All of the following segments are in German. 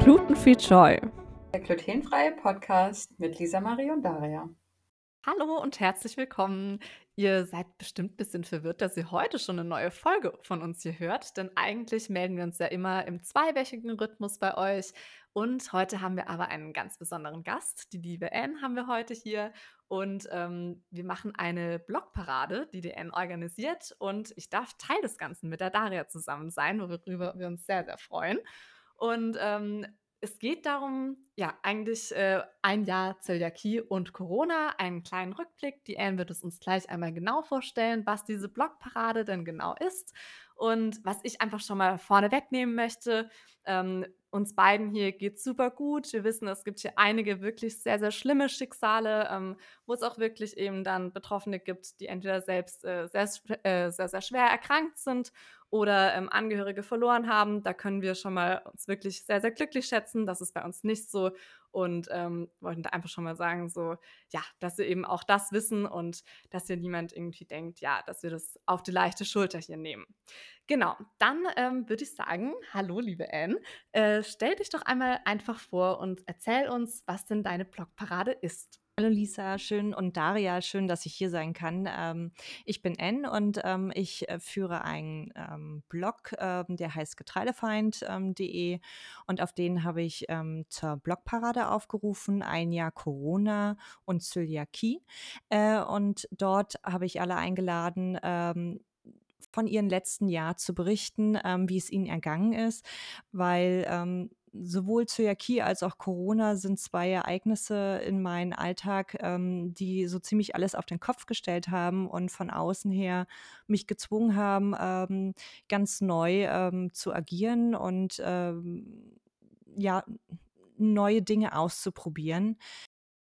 Glutenfree Joy. Der glutenfreie Podcast mit Lisa Marie und Daria. Hallo und herzlich willkommen. Ihr seid bestimmt ein bisschen verwirrt, dass ihr heute schon eine neue Folge von uns hier hört, denn eigentlich melden wir uns ja immer im zweiwöchigen Rhythmus bei euch. Und heute haben wir aber einen ganz besonderen Gast. Die liebe Anne haben wir heute hier. Und ähm, wir machen eine Blogparade, die die Anne organisiert. Und ich darf Teil des Ganzen mit der Daria zusammen sein, worüber wir uns sehr, sehr freuen. Und ähm, es geht darum, ja, eigentlich äh, ein Jahr Zöliakie und Corona, einen kleinen Rückblick. Die Anne wird es uns gleich einmal genau vorstellen, was diese Blogparade denn genau ist. Und was ich einfach schon mal vorne wegnehmen möchte, ähm, uns beiden hier geht super gut. Wir wissen, es gibt hier einige wirklich sehr, sehr schlimme Schicksale, ähm, wo es auch wirklich eben dann Betroffene gibt, die entweder selbst äh, sehr, äh, sehr, sehr schwer erkrankt sind oder ähm, Angehörige verloren haben. Da können wir schon mal uns wirklich sehr, sehr glücklich schätzen. Das ist bei uns nicht so. Und ähm, wollten da einfach schon mal sagen, so, ja, dass wir eben auch das wissen und dass hier niemand irgendwie denkt, ja, dass wir das auf die leichte Schulter hier nehmen. Genau, dann ähm, würde ich sagen, hallo liebe Anne, äh, stell dich doch einmal einfach vor und erzähl uns, was denn deine Blogparade ist. Hallo Lisa, schön und Daria, schön, dass ich hier sein kann. Ähm, ich bin Ann und ähm, ich äh, führe einen ähm, Blog, ähm, der heißt getreidefeind.de und auf den habe ich ähm, zur Blogparade aufgerufen, ein Jahr Corona und Zöliakie. Äh, und dort habe ich alle eingeladen, ähm, von ihrem letzten Jahr zu berichten, wie es ihnen ergangen ist, weil sowohl Zöliakie als auch Corona sind zwei Ereignisse in meinem Alltag, ähm, die so ziemlich alles auf den Kopf gestellt haben und von außen her mich gezwungen haben, ähm, ganz neu ähm, zu agieren und ähm, ja, neue Dinge auszuprobieren.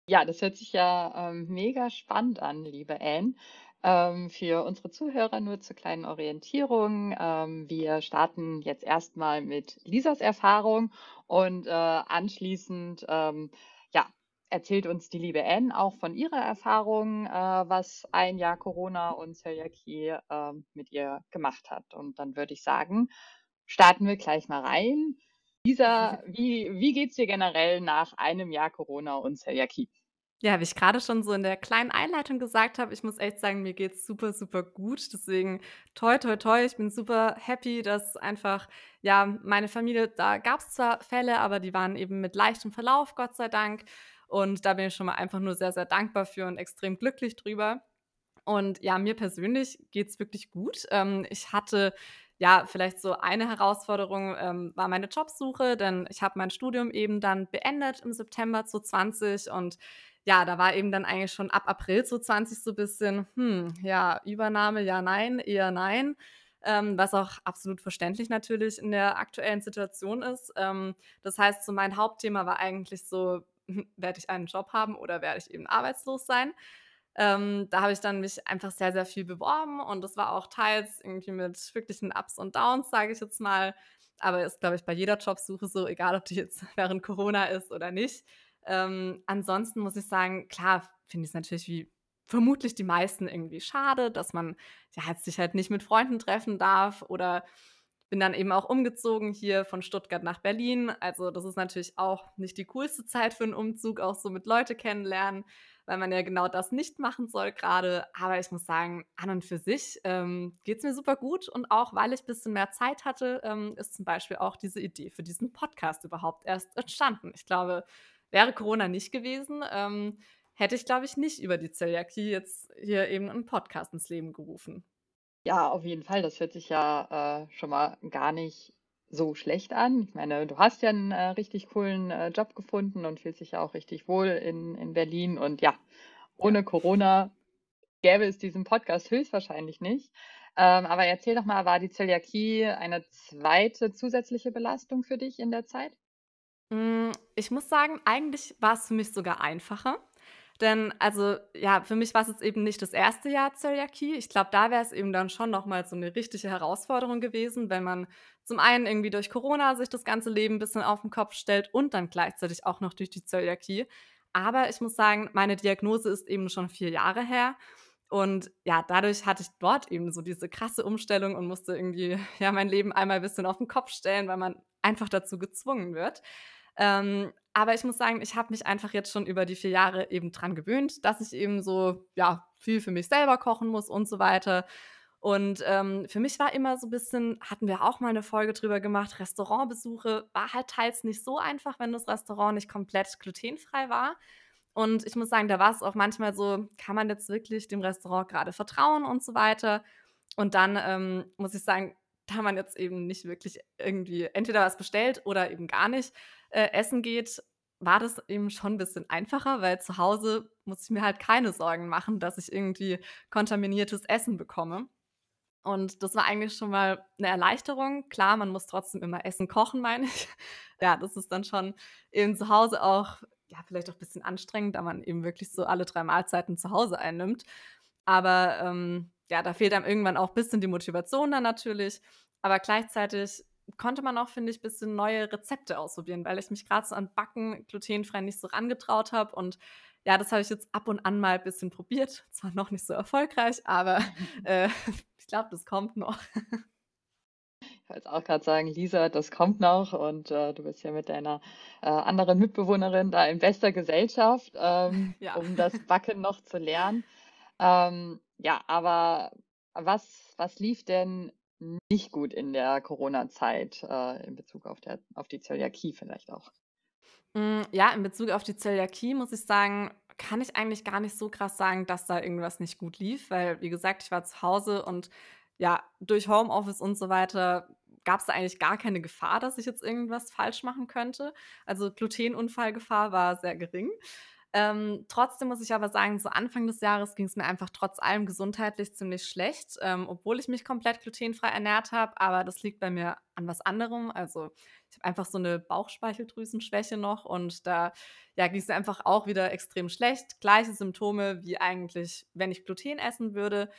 Ja, das hört sich ja ähm, mega spannend an, liebe Anne. Ähm, für unsere Zuhörer nur zur kleinen Orientierung. Ähm, wir starten jetzt erstmal mit Lisas Erfahrung und äh, anschließend ähm, ja, erzählt uns die liebe Anne auch von ihrer Erfahrung, äh, was ein Jahr Corona und Zöliakie äh, mit ihr gemacht hat. Und dann würde ich sagen, starten wir gleich mal rein. Lisa, wie, wie es dir generell nach einem Jahr Corona und Zöliakie? Ja, wie ich gerade schon so in der kleinen Einleitung gesagt habe, ich muss echt sagen, mir geht's super, super gut. Deswegen toi, toi, toi. Ich bin super happy, dass einfach, ja, meine Familie, da gab es zwar Fälle, aber die waren eben mit leichtem Verlauf, Gott sei Dank. Und da bin ich schon mal einfach nur sehr, sehr dankbar für und extrem glücklich drüber. Und ja, mir persönlich geht's wirklich gut. Ähm, ich hatte ja, vielleicht so eine Herausforderung ähm, war meine Jobsuche, denn ich habe mein Studium eben dann beendet im September 2020 und ja, da war eben dann eigentlich schon ab April 2020 so ein bisschen, hm, ja, Übernahme, ja, nein, eher nein. Ähm, was auch absolut verständlich natürlich in der aktuellen Situation ist. Ähm, das heißt, so mein Hauptthema war eigentlich so, werde ich einen Job haben oder werde ich eben arbeitslos sein? Ähm, da habe ich dann mich einfach sehr, sehr viel beworben und das war auch teils irgendwie mit wirklichen Ups und Downs, sage ich jetzt mal. Aber ist, glaube ich, bei jeder Jobsuche so, egal ob die jetzt während Corona ist oder nicht. Ähm, ansonsten muss ich sagen, klar, finde ich es natürlich wie vermutlich die meisten irgendwie schade, dass man ja, jetzt sich halt nicht mit Freunden treffen darf oder bin dann eben auch umgezogen hier von Stuttgart nach Berlin. Also das ist natürlich auch nicht die coolste Zeit für einen Umzug, auch so mit Leute kennenlernen, weil man ja genau das nicht machen soll gerade. Aber ich muss sagen, an und für sich ähm, geht es mir super gut und auch weil ich ein bisschen mehr Zeit hatte, ähm, ist zum Beispiel auch diese Idee für diesen Podcast überhaupt erst entstanden. Ich glaube, Wäre Corona nicht gewesen, ähm, hätte ich, glaube ich, nicht über die Zöliakie jetzt hier eben einen Podcast ins Leben gerufen. Ja, auf jeden Fall. Das hört sich ja äh, schon mal gar nicht so schlecht an. Ich meine, du hast ja einen äh, richtig coolen äh, Job gefunden und fühlst dich ja auch richtig wohl in, in Berlin. Und ja, ohne ja. Corona gäbe es diesen Podcast höchstwahrscheinlich nicht. Ähm, aber erzähl doch mal, war die Zöliakie eine zweite zusätzliche Belastung für dich in der Zeit? Hm, ich muss sagen, eigentlich war es für mich sogar einfacher. Denn also, ja, für mich war es jetzt eben nicht das erste Jahr Zöliakie. Ich glaube, da wäre es eben dann schon noch mal so eine richtige Herausforderung gewesen, wenn man zum einen irgendwie durch Corona sich das ganze Leben ein bisschen auf den Kopf stellt und dann gleichzeitig auch noch durch die Zöliakie. Aber ich muss sagen, meine Diagnose ist eben schon vier Jahre her. Und ja, dadurch hatte ich dort eben so diese krasse Umstellung und musste irgendwie ja mein Leben einmal ein bisschen auf den Kopf stellen, weil man einfach dazu gezwungen wird. Ähm, aber ich muss sagen, ich habe mich einfach jetzt schon über die vier Jahre eben dran gewöhnt, dass ich eben so ja viel für mich selber kochen muss und so weiter. Und ähm, für mich war immer so ein bisschen, hatten wir auch mal eine Folge drüber gemacht, Restaurantbesuche war halt teils nicht so einfach, wenn das Restaurant nicht komplett glutenfrei war. Und ich muss sagen, da war es auch manchmal so, kann man jetzt wirklich dem Restaurant gerade vertrauen und so weiter. Und dann ähm, muss ich sagen, da man jetzt eben nicht wirklich irgendwie entweder was bestellt oder eben gar nicht äh, essen geht, war das eben schon ein bisschen einfacher, weil zu Hause muss ich mir halt keine Sorgen machen, dass ich irgendwie kontaminiertes Essen bekomme. Und das war eigentlich schon mal eine Erleichterung. Klar, man muss trotzdem immer Essen kochen, meine ich. Ja, das ist dann schon eben zu Hause auch, ja, vielleicht auch ein bisschen anstrengend, da man eben wirklich so alle drei Mahlzeiten zu Hause einnimmt. Aber ähm, ja, da fehlt einem irgendwann auch ein bisschen die Motivation dann natürlich. Aber gleichzeitig konnte man auch, finde ich, ein bisschen neue Rezepte ausprobieren, weil ich mich gerade so an Backen glutenfrei nicht so rangetraut habe. Und ja, das habe ich jetzt ab und an mal ein bisschen probiert. Zwar noch nicht so erfolgreich, aber äh, ich glaube, das kommt noch. Ich wollte auch gerade sagen, Lisa, das kommt noch und äh, du bist ja mit deiner äh, anderen Mitbewohnerin da in bester Gesellschaft, ähm, ja. um das Backen noch zu lernen. Ähm, ja, aber was, was lief denn nicht gut in der Corona-Zeit äh, in Bezug auf, der, auf die Zöliakie vielleicht auch? Mm, ja, in Bezug auf die Zöliakie muss ich sagen, kann ich eigentlich gar nicht so krass sagen, dass da irgendwas nicht gut lief, weil, wie gesagt, ich war zu Hause und ja, durch Homeoffice und so weiter gab es eigentlich gar keine Gefahr, dass ich jetzt irgendwas falsch machen könnte. Also Glutenunfallgefahr war sehr gering. Ähm, trotzdem muss ich aber sagen, so Anfang des Jahres ging es mir einfach trotz allem gesundheitlich ziemlich schlecht, ähm, obwohl ich mich komplett glutenfrei ernährt habe. Aber das liegt bei mir an was anderem. Also ich habe einfach so eine Bauchspeicheldrüsenschwäche noch und da ja, ging es mir einfach auch wieder extrem schlecht. Gleiche Symptome wie eigentlich, wenn ich Gluten essen würde.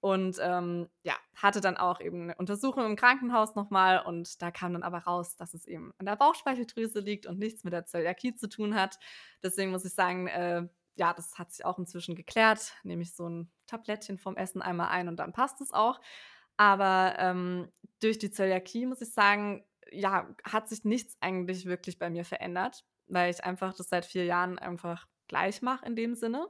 Und ähm, ja, hatte dann auch eben eine Untersuchung im Krankenhaus nochmal und da kam dann aber raus, dass es eben an der Bauchspeicheldrüse liegt und nichts mit der Zöliakie zu tun hat. Deswegen muss ich sagen, äh, ja, das hat sich auch inzwischen geklärt. Nehme ich so ein Tablettchen vom Essen einmal ein und dann passt es auch. Aber ähm, durch die Zöliakie muss ich sagen, ja, hat sich nichts eigentlich wirklich bei mir verändert, weil ich einfach das seit vier Jahren einfach gleich mache in dem Sinne.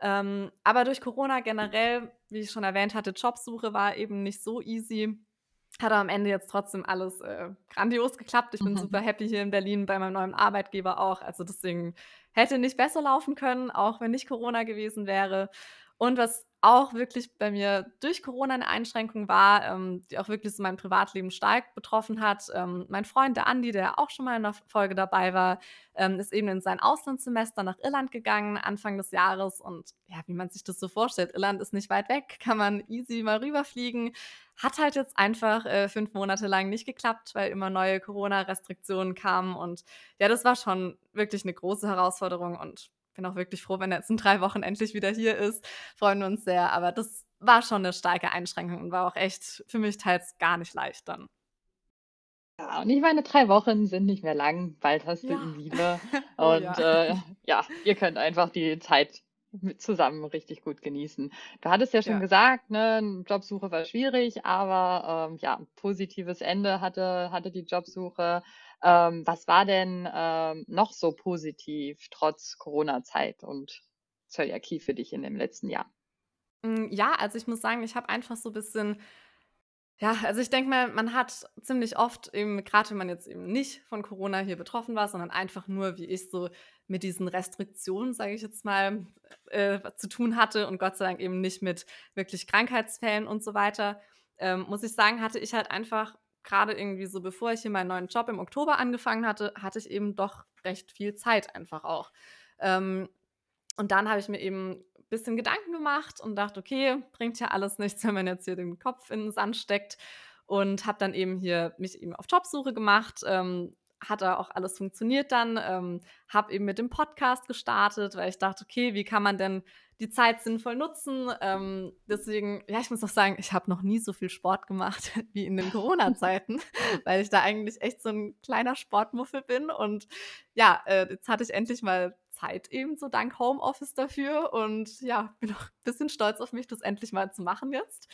Ähm, aber durch Corona generell, wie ich schon erwähnt hatte, Jobsuche war eben nicht so easy. Hat am Ende jetzt trotzdem alles äh, grandios geklappt. Ich bin mhm. super happy hier in Berlin bei meinem neuen Arbeitgeber auch. Also deswegen hätte nicht besser laufen können, auch wenn nicht Corona gewesen wäre. Und was auch wirklich bei mir durch Corona eine Einschränkung war, ähm, die auch wirklich so mein Privatleben stark betroffen hat. Ähm, mein Freund, der Andi, der auch schon mal in der Folge dabei war, ähm, ist eben in sein Auslandssemester nach Irland gegangen, Anfang des Jahres. Und ja, wie man sich das so vorstellt, Irland ist nicht weit weg, kann man easy mal rüberfliegen. Hat halt jetzt einfach äh, fünf Monate lang nicht geklappt, weil immer neue Corona-Restriktionen kamen. Und ja, das war schon wirklich eine große Herausforderung. Und bin auch wirklich froh, wenn er jetzt in drei Wochen endlich wieder hier ist. Freuen wir uns sehr. Aber das war schon eine starke Einschränkung und war auch echt für mich teils gar nicht leicht dann. Ja, und ich meine, drei Wochen sind nicht mehr lang. Bald hast du ja. ihn wieder. oh, und ja. Äh, ja, ihr könnt einfach die Zeit zusammen richtig gut genießen. Du hattest ja schon ja. gesagt, ne, Jobsuche war schwierig, aber ähm, ja, positives Ende hatte, hatte die Jobsuche. Ähm, was war denn ähm, noch so positiv trotz Corona-Zeit und Zöliakie für dich in dem letzten Jahr? Hm, ja, also ich muss sagen, ich habe einfach so ein bisschen ja, also ich denke mal, man hat ziemlich oft eben, gerade wenn man jetzt eben nicht von Corona hier betroffen war, sondern einfach nur, wie ich so mit diesen Restriktionen, sage ich jetzt mal, äh, zu tun hatte und Gott sei Dank eben nicht mit wirklich Krankheitsfällen und so weiter, ähm, muss ich sagen, hatte ich halt einfach gerade irgendwie so, bevor ich hier meinen neuen Job im Oktober angefangen hatte, hatte ich eben doch recht viel Zeit einfach auch. Ähm, und dann habe ich mir eben ein bisschen Gedanken gemacht und dachte, okay, bringt ja alles nichts, wenn man jetzt hier den Kopf in den Sand steckt. Und habe dann eben hier mich eben auf Jobsuche gemacht, ähm, hat da auch alles funktioniert dann. Ähm, habe eben mit dem Podcast gestartet, weil ich dachte, okay, wie kann man denn die Zeit sinnvoll nutzen? Ähm, deswegen, ja, ich muss auch sagen, ich habe noch nie so viel Sport gemacht wie in den Corona-Zeiten, weil ich da eigentlich echt so ein kleiner Sportmuffel bin. Und ja, äh, jetzt hatte ich endlich mal Zeit eben so dank Homeoffice dafür und ja, bin auch ein bisschen stolz auf mich, das endlich mal zu machen jetzt.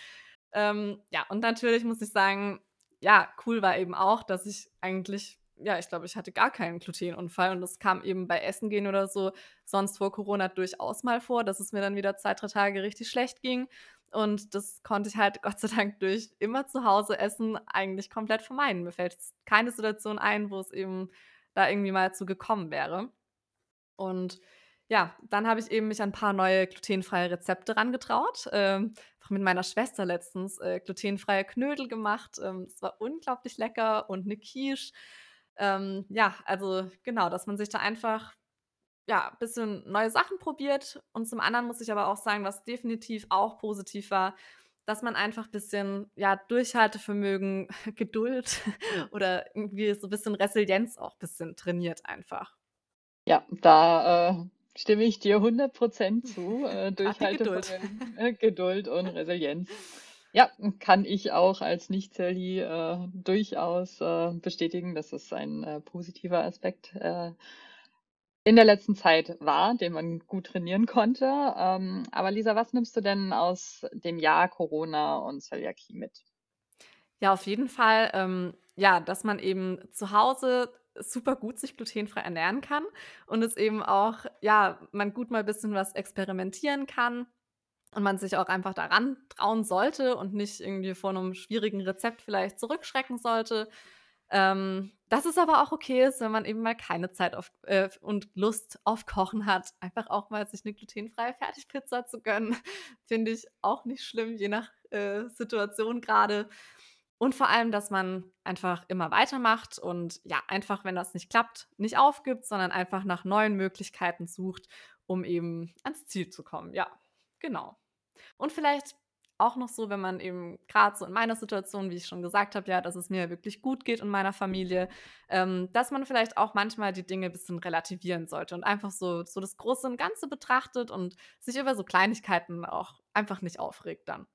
Ähm, ja, und natürlich muss ich sagen, ja, cool war eben auch, dass ich eigentlich ja, ich glaube, ich hatte gar keinen Glutenunfall und das kam eben bei Essen gehen oder so sonst vor Corona durchaus mal vor, dass es mir dann wieder zwei, drei Tage richtig schlecht ging. Und das konnte ich halt Gott sei Dank durch immer zu Hause essen eigentlich komplett vermeiden. Mir fällt keine Situation ein, wo es eben da irgendwie mal zu gekommen wäre. Und ja, dann habe ich eben mich an ein paar neue glutenfreie Rezepte rangetraut. Ähm, mit meiner Schwester letztens äh, glutenfreie Knödel gemacht. Ähm, es war unglaublich lecker und eine Quiche. Ähm, ja, also genau, dass man sich da einfach ja, ein bisschen neue Sachen probiert. Und zum anderen muss ich aber auch sagen, was definitiv auch positiv war, dass man einfach ein bisschen ja, Durchhaltevermögen, Geduld oder irgendwie so ein bisschen Resilienz auch ein bisschen trainiert einfach. Ja, da äh, stimme ich dir 100% zu. Äh, Durchhaltevermögen, Geduld. Geduld und Resilienz. Ja, kann ich auch als Nicht-Zelli äh, durchaus äh, bestätigen, dass es ein äh, positiver Aspekt äh, in der letzten Zeit war, den man gut trainieren konnte. Ähm, aber Lisa, was nimmst du denn aus dem Jahr Corona und Zöliakie mit? Ja, auf jeden Fall, ähm, ja, dass man eben zu Hause super gut sich glutenfrei ernähren kann und es eben auch, ja, man gut mal ein bisschen was experimentieren kann und man sich auch einfach daran trauen sollte und nicht irgendwie vor einem schwierigen Rezept vielleicht zurückschrecken sollte. Ähm, dass es aber auch okay ist, wenn man eben mal keine Zeit auf, äh, und Lust auf Kochen hat, einfach auch mal sich eine glutenfreie Fertigpizza zu gönnen, finde ich auch nicht schlimm, je nach äh, Situation gerade. Und vor allem, dass man einfach immer weitermacht und ja, einfach, wenn das nicht klappt, nicht aufgibt, sondern einfach nach neuen Möglichkeiten sucht, um eben ans Ziel zu kommen. Ja, genau. Und vielleicht auch noch so, wenn man eben gerade so in meiner Situation, wie ich schon gesagt habe, ja, dass es mir wirklich gut geht und meiner Familie, ähm, dass man vielleicht auch manchmal die Dinge ein bisschen relativieren sollte und einfach so, so das Große und Ganze betrachtet und sich über so Kleinigkeiten auch einfach nicht aufregt dann.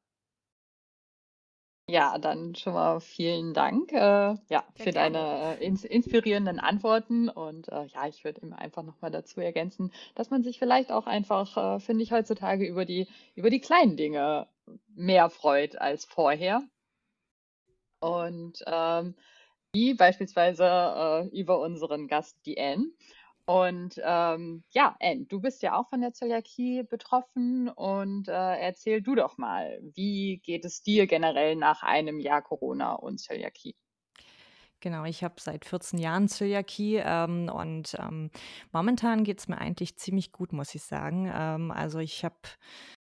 Ja, dann schon mal vielen Dank, äh, ja, für deine äh, ins inspirierenden Antworten und, äh, ja, ich würde immer einfach noch mal dazu ergänzen, dass man sich vielleicht auch einfach, äh, finde ich, heutzutage über die über die kleinen Dinge mehr freut als vorher. Und, ähm, wie beispielsweise, äh, über unseren Gast, die Anne. Und ähm, ja, Anne, du bist ja auch von der Zöliakie betroffen und äh, erzähl du doch mal, wie geht es dir generell nach einem Jahr Corona und Zöliakie? Genau, ich habe seit 14 Jahren Zöliakie ähm, und ähm, momentan geht es mir eigentlich ziemlich gut, muss ich sagen. Ähm, also ich habe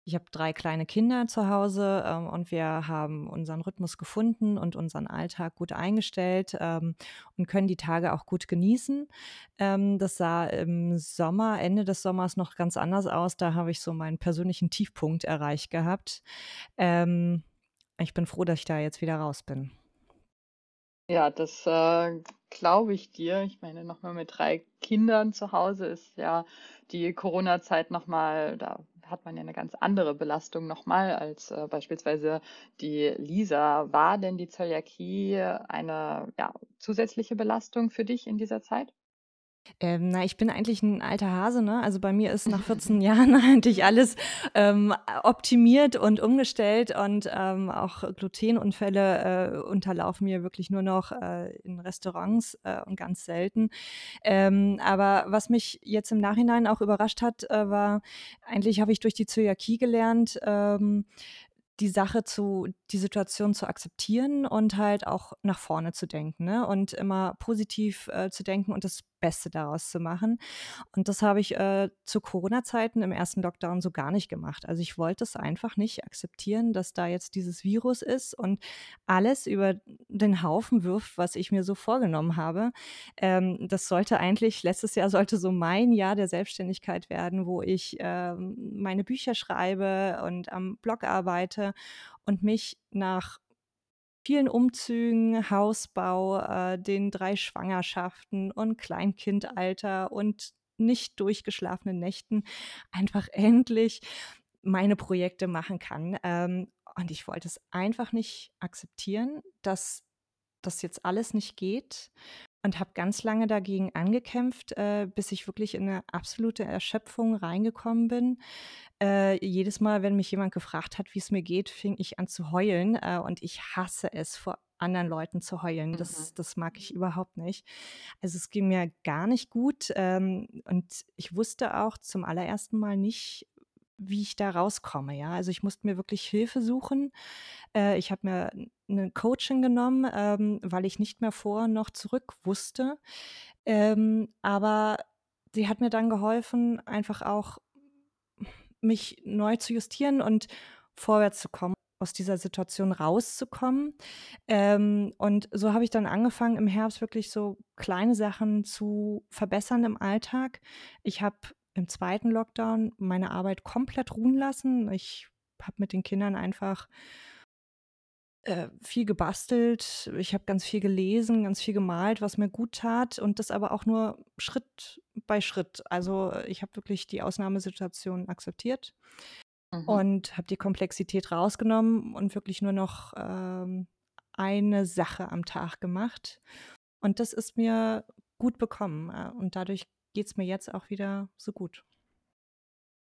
ich hab drei kleine Kinder zu Hause ähm, und wir haben unseren Rhythmus gefunden und unseren Alltag gut eingestellt ähm, und können die Tage auch gut genießen. Ähm, das sah im Sommer, Ende des Sommers noch ganz anders aus. Da habe ich so meinen persönlichen Tiefpunkt erreicht gehabt. ich bin froh, dass ich da jetzt wieder raus bin. Ja, das, äh, glaube ich dir. Ich meine, nochmal mit drei Kindern zu Hause ist ja die Corona-Zeit nochmal, da hat man ja eine ganz andere Belastung nochmal als äh, beispielsweise die Lisa. War denn die Zöliakie eine ja, zusätzliche Belastung für dich in dieser Zeit? Ähm, na, ich bin eigentlich ein alter Hase, ne? Also bei mir ist nach 14 Jahren eigentlich alles ähm, optimiert und umgestellt und ähm, auch Glutenunfälle äh, unterlaufen mir wirklich nur noch äh, in Restaurants äh, und ganz selten. Ähm, aber was mich jetzt im Nachhinein auch überrascht hat, äh, war, eigentlich habe ich durch die Zöliakie gelernt, ähm, die Sache zu, die Situation zu akzeptieren und halt auch nach vorne zu denken ne? und immer positiv äh, zu denken und das Beste daraus zu machen. Und das habe ich äh, zu Corona-Zeiten im ersten Lockdown so gar nicht gemacht. Also ich wollte es einfach nicht akzeptieren, dass da jetzt dieses Virus ist und alles über den Haufen wirft, was ich mir so vorgenommen habe. Ähm, das sollte eigentlich, letztes Jahr sollte so mein Jahr der Selbstständigkeit werden, wo ich ähm, meine Bücher schreibe und am Blog arbeite und mich nach vielen Umzügen, Hausbau, äh, den drei Schwangerschaften und Kleinkindalter und nicht durchgeschlafenen Nächten einfach endlich meine Projekte machen kann. Ähm, und ich wollte es einfach nicht akzeptieren, dass das jetzt alles nicht geht und habe ganz lange dagegen angekämpft, äh, bis ich wirklich in eine absolute Erschöpfung reingekommen bin. Äh, jedes Mal, wenn mich jemand gefragt hat, wie es mir geht, fing ich an zu heulen, äh, und ich hasse es, vor anderen Leuten zu heulen. Mhm. Das das mag ich überhaupt nicht. Also, es ging mir gar nicht gut, ähm, und ich wusste auch zum allerersten Mal nicht, wie ich da rauskomme, ja. Also, ich musste mir wirklich Hilfe suchen. Äh, ich habe mir eine Coachin genommen, ähm, weil ich nicht mehr vor noch zurück wusste. Ähm, aber sie hat mir dann geholfen, einfach auch mich neu zu justieren und vorwärts zu kommen, aus dieser Situation rauszukommen. Ähm, und so habe ich dann angefangen, im Herbst wirklich so kleine Sachen zu verbessern im Alltag. Ich habe im zweiten Lockdown meine Arbeit komplett ruhen lassen. Ich habe mit den Kindern einfach äh, viel gebastelt. Ich habe ganz viel gelesen, ganz viel gemalt, was mir gut tat und das aber auch nur Schritt bei Schritt. Also ich habe wirklich die Ausnahmesituation akzeptiert Mhm. und habe die Komplexität rausgenommen und wirklich nur noch ähm, eine Sache am Tag gemacht. Und das ist mir gut bekommen. Äh, und dadurch geht es mir jetzt auch wieder so gut.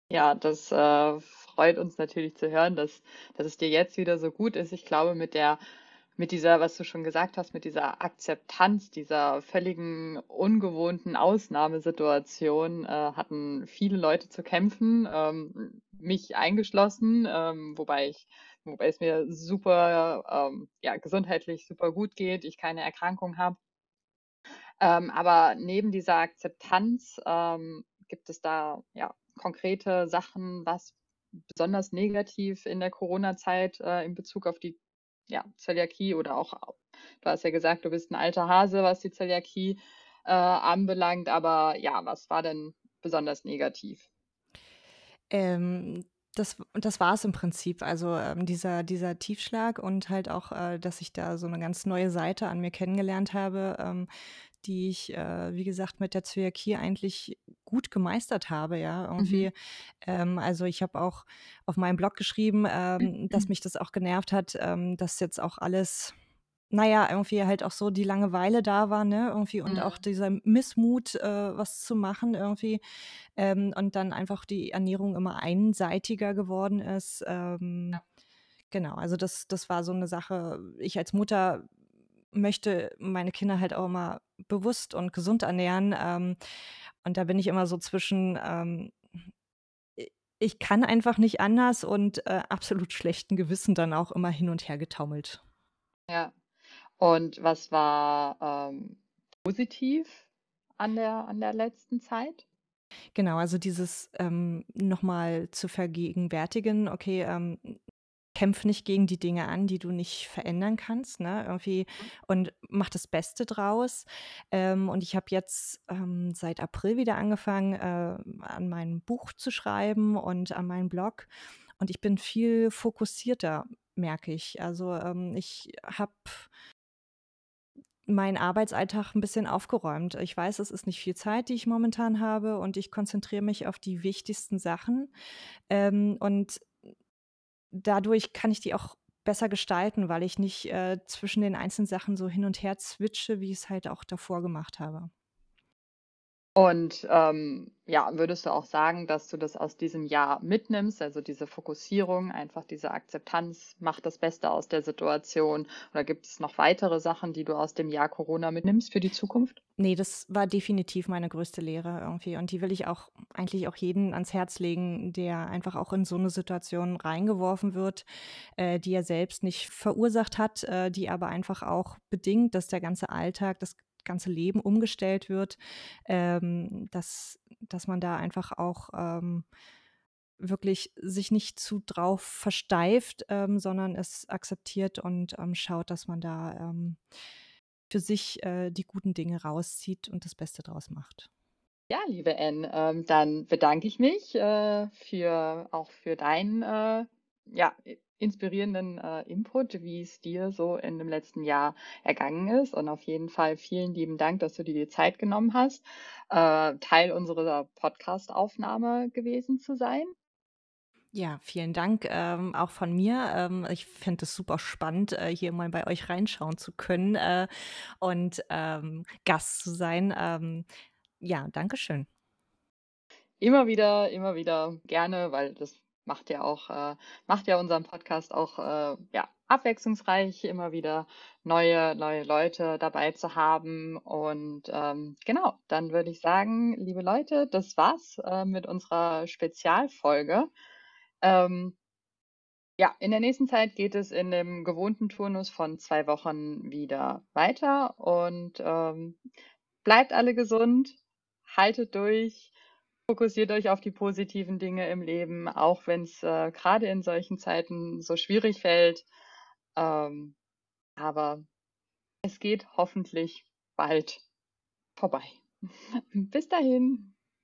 Ja, das äh, freut uns natürlich zu hören, dass, dass es dir jetzt wieder so gut ist. Ich glaube, mit der, mit dieser, was du schon gesagt hast, mit dieser Akzeptanz, dieser völligen ungewohnten Ausnahmesituation äh, hatten viele Leute zu kämpfen, ähm, mich eingeschlossen, ähm, wobei ich, wobei es mir super, ähm, ja, gesundheitlich super gut geht, ich keine Erkrankung habe. Ähm, aber neben dieser Akzeptanz ähm, gibt es da ja konkrete Sachen, was besonders negativ in der Corona-Zeit äh, in Bezug auf die ja, Zöliakie oder auch, du hast ja gesagt, du bist ein alter Hase, was die Zöliakie äh, anbelangt, aber ja, was war denn besonders negativ? Ähm, das, das war es im Prinzip. Also ähm, dieser, dieser Tiefschlag und halt auch, äh, dass ich da so eine ganz neue Seite an mir kennengelernt habe, ähm, die ich, äh, wie gesagt, mit der Zöliakie eigentlich gut gemeistert habe, ja, irgendwie. Mhm. Ähm, also ich habe auch auf meinem Blog geschrieben, ähm, dass Mhm. mich das auch genervt hat, ähm, dass jetzt auch alles, naja, irgendwie halt auch so die Langeweile da war, ne, irgendwie und auch Mhm. dieser Missmut, äh, was zu machen irgendwie. Ähm, und dann einfach die Ernährung immer einseitiger geworden ist. Ähm, Ja. genau, also das, das war so eine Sache. Ich als Mutter möchte meine Kinder halt auch immer bewusst und gesund ernähren. Ähm, und da bin ich immer so zwischen, ähm, ich kann einfach nicht anders und äh, absolut schlechten Gewissen dann auch immer hin und her getaumelt. Ja. Und was war ähm, positiv an der, an der letzten Zeit? Genau, also dieses ähm, nochmal zu vergegenwärtigen, okay, ähm, kämpf nicht gegen die Dinge an, die du nicht verändern kannst, ne? Irgendwie und mach das Beste draus. Ähm, und ich habe jetzt ähm, seit April wieder angefangen, äh, an meinem Buch zu schreiben und an meinem Blog. Und ich bin viel fokussierter, merke ich. Also ähm, ich habe meinen Arbeitsalltag ein bisschen aufgeräumt. Ich weiß, es ist nicht viel Zeit, die ich momentan habe und ich konzentriere mich auf die wichtigsten Sachen. Ähm, und dadurch kann ich die auch besser gestalten, weil ich nicht äh, zwischen den einzelnen Sachen so hin und her switche, wie ich es halt auch davor gemacht habe. Und ähm, ja, würdest du auch sagen, dass du das aus diesem Jahr mitnimmst, also diese Fokussierung, einfach diese Akzeptanz, mach das Beste aus der Situation? Oder gibt es noch weitere Sachen, die du aus dem Jahr Corona mitnimmst für die Zukunft? Nee, das war definitiv meine größte Lehre irgendwie. Und die will ich auch eigentlich auch jeden ans Herz legen, der einfach auch in so eine Situation reingeworfen wird, äh, die er selbst nicht verursacht hat, äh, die aber einfach auch bedingt, dass der ganze Alltag, das ganze Leben umgestellt wird, ähm, dass, dass man da einfach auch ähm, wirklich sich nicht zu drauf versteift, ähm, sondern es akzeptiert und ähm, schaut, dass man da ähm, für sich äh, die guten Dinge rauszieht und das Beste draus macht. Ja, liebe Anne, ähm, dann bedanke ich mich äh, für auch für deinen äh, ja, inspirierenden äh, Input, wie es dir so in dem letzten Jahr ergangen ist. Und auf jeden Fall vielen lieben Dank, dass du dir die Zeit genommen hast, äh, Teil unserer Podcast-Aufnahme gewesen zu sein. Ja, vielen Dank, ähm, auch von mir. Ähm, ich finde es super spannend, äh, hier mal bei euch reinschauen zu können, äh, und, ähm, Gast zu sein. Ähm, ja, danke schön. Immer wieder, immer wieder gerne, weil das macht ja auch äh, macht ja unseren Podcast auch, äh, ja, abwechslungsreich, immer wieder neue neue Leute dabei zu haben. Und, ähm, genau, dann würde ich sagen, liebe Leute, das war's, äh, mit unserer Spezialfolge. Ähm, ja, in der nächsten Zeit geht es in dem gewohnten Turnus von 2 Wochen wieder weiter und, ähm, bleibt alle gesund, haltet durch, fokussiert euch auf die positiven Dinge im Leben, auch wenn's, äh, grade in solchen Zeiten so schwierig fällt. Ähm, aber es geht hoffentlich bald vorbei. Bis dahin.